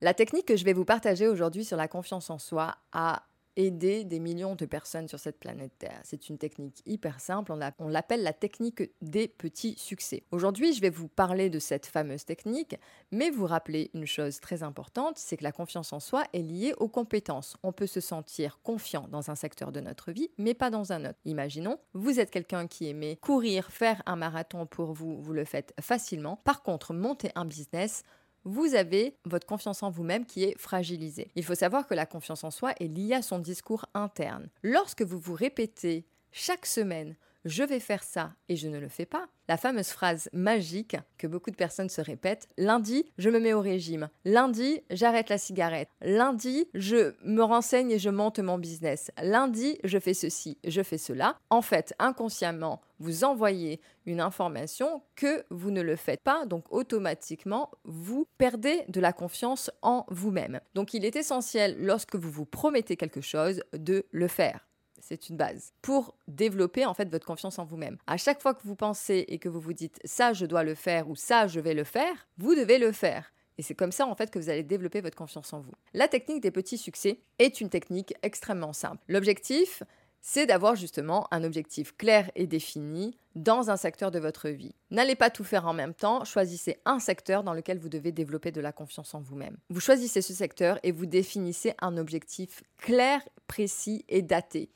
La technique que je vais vous partager aujourd'hui sur la confiance en soi a aidé des millions de personnes sur cette planète Terre. C'est une technique hyper simple, on l'appelle la technique des petits succès. Aujourd'hui, je vais vous parler de cette fameuse technique, mais vous rappeler une chose très importante, c'est que la confiance en soi est liée aux compétences. On peut se sentir confiant dans un secteur de notre vie, mais pas dans un autre. Imaginons, vous êtes quelqu'un qui aimait courir, faire un marathon pour vous, vous le faites facilement. Par contre, monter un business, vous avez votre confiance en vous-même qui est fragilisée. Il faut savoir que la confiance en soi est liée à son discours interne. Lorsque vous vous répétez chaque semaine je vais faire ça et je ne le fais pas. La fameuse phrase magique que beaucoup de personnes se répètent, lundi, je me mets au régime, lundi, j'arrête la cigarette, lundi, je me renseigne et je monte mon business, lundi, je fais ceci, je fais cela. En fait, inconsciemment, vous envoyez une information que vous ne le faites pas, donc automatiquement, vous perdez de la confiance en vous-même. Donc il est essentiel, lorsque vous vous promettez quelque chose, de le faire c'est une base pour développer en fait votre confiance en vous-même. À chaque fois que vous pensez et que vous vous dites ça je dois le faire ou ça je vais le faire, vous devez le faire. Et c'est comme ça en fait que vous allez développer votre confiance en vous. La technique des petits succès est une technique extrêmement simple. L'objectif, c'est d'avoir justement un objectif clair et défini dans un secteur de votre vie. N'allez pas tout faire en même temps, choisissez un secteur dans lequel vous devez développer de la confiance en vous-même. Vous choisissez ce secteur et vous définissez un objectif clair, précis et daté.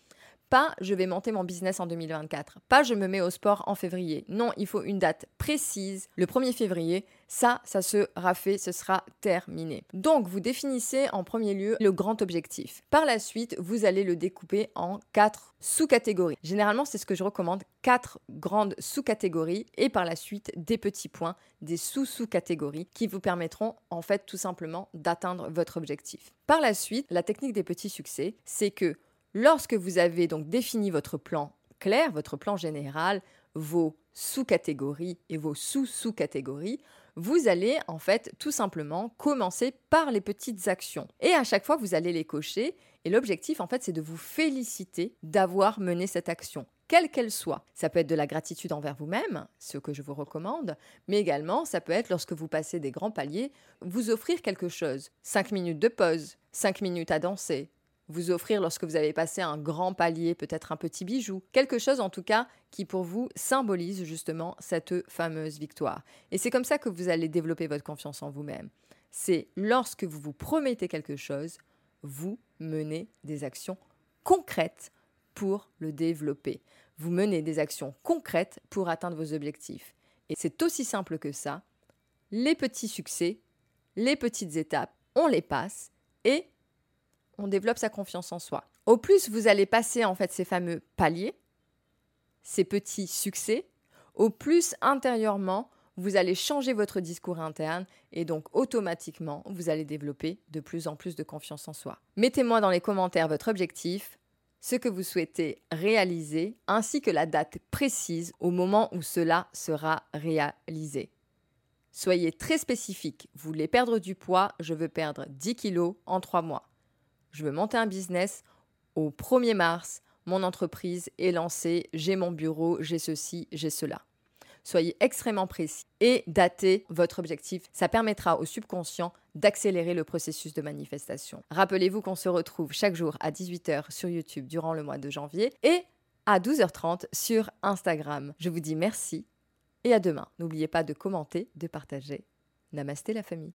Pas je vais monter mon business en 2024. Pas je me mets au sport en février. Non, il faut une date précise. Le 1er février, ça, ça sera fait, ce sera terminé. Donc, vous définissez en premier lieu le grand objectif. Par la suite, vous allez le découper en quatre sous-catégories. Généralement, c'est ce que je recommande, quatre grandes sous-catégories et par la suite des petits points, des sous-sous-catégories qui vous permettront en fait tout simplement d'atteindre votre objectif. Par la suite, la technique des petits succès, c'est que Lorsque vous avez donc défini votre plan clair, votre plan général, vos sous-catégories et vos sous-sous-catégories, vous allez en fait tout simplement commencer par les petites actions. Et à chaque fois, vous allez les cocher. Et l'objectif, en fait, c'est de vous féliciter d'avoir mené cette action, quelle qu'elle soit. Ça peut être de la gratitude envers vous-même, ce que je vous recommande, mais également, ça peut être lorsque vous passez des grands paliers, vous offrir quelque chose. 5 minutes de pause, 5 minutes à danser, vous offrir lorsque vous avez passé un grand palier, peut-être un petit bijou, quelque chose en tout cas qui pour vous symbolise justement cette fameuse victoire. Et c'est comme ça que vous allez développer votre confiance en vous-même. C'est lorsque vous vous promettez quelque chose, vous menez des actions concrètes pour le développer. Vous menez des actions concrètes pour atteindre vos objectifs. Et c'est aussi simple que ça. Les petits succès, les petites étapes, on les passe et on développe sa confiance en soi. Au plus vous allez passer en fait ces fameux paliers, ces petits succès, au plus intérieurement vous allez changer votre discours interne et donc automatiquement vous allez développer de plus en plus de confiance en soi. Mettez-moi dans les commentaires votre objectif, ce que vous souhaitez réaliser ainsi que la date précise au moment où cela sera réalisé. Soyez très spécifique. Vous voulez perdre du poids, je veux perdre 10 kilos en 3 mois je veux monter un business. Au 1er mars, mon entreprise est lancée, j'ai mon bureau, j'ai ceci, j'ai cela. Soyez extrêmement précis et datez votre objectif. Ça permettra au subconscient d'accélérer le processus de manifestation. Rappelez-vous qu'on se retrouve chaque jour à 18h sur YouTube durant le mois de janvier et à 12h30 sur Instagram. Je vous dis merci et à demain. N'oubliez pas de commenter, de partager. Namasté la famille.